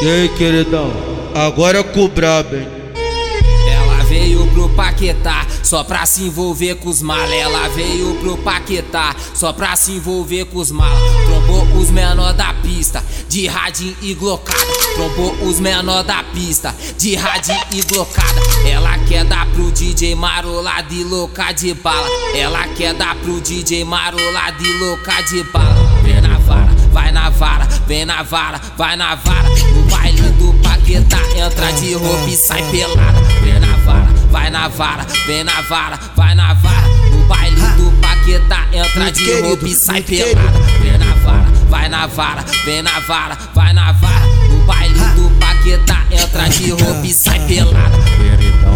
E aí, queridão? Agora é brabo, hein? Ela veio pro Paquetá só pra se envolver com os mal. Ela veio pro Paquetá só pra se envolver com os mal. Trombou os menor da pista, de radinho e glocada. Trombou os menor da pista, de radinho e glocada. Ela quer dar pro DJ marolado e louca de bala. Ela quer dar pro DJ marolado e louca de bala. Vem na vara, vai na vara, vem na vara, vai na vara. No baile do Paquetá, entra de roupa e sai pelada. Vem na vara, vai na vara, vem na vara, vai na vara. No baile do Paquetá, entra de roupa e sai pelada. Vem na vara, vai na vara, vem na vara, vai na vara. No baile do Paquetá, entra de roupa e sai pelada.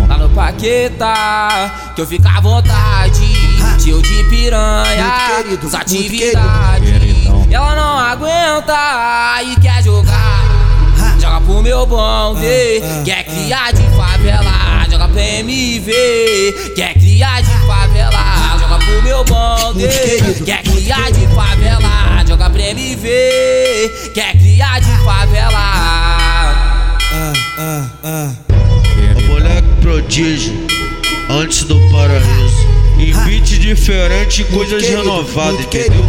Lá no Paquetá, que eu fico à vontade. Tio de piranha, Muito Meu bonde, ah, quer criar de favela. Joga pra MV, quer criar de favela. Joga pro meu bonde, quer criar de favela. Joga pra MV, quer criar de favela. Ah, ah, ah. O moleque prodígio, antes do paraíso. Em beat diferente, coisas renovadas, entendeu?